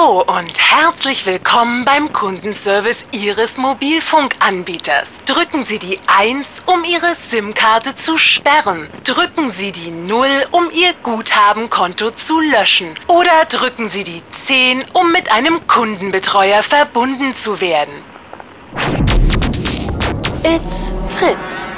Hallo und herzlich willkommen beim Kundenservice Ihres Mobilfunkanbieters. Drücken Sie die 1, um Ihre SIM-Karte zu sperren. Drücken Sie die 0, um Ihr Guthabenkonto zu löschen. Oder drücken Sie die 10, um mit einem Kundenbetreuer verbunden zu werden. It's Fritz.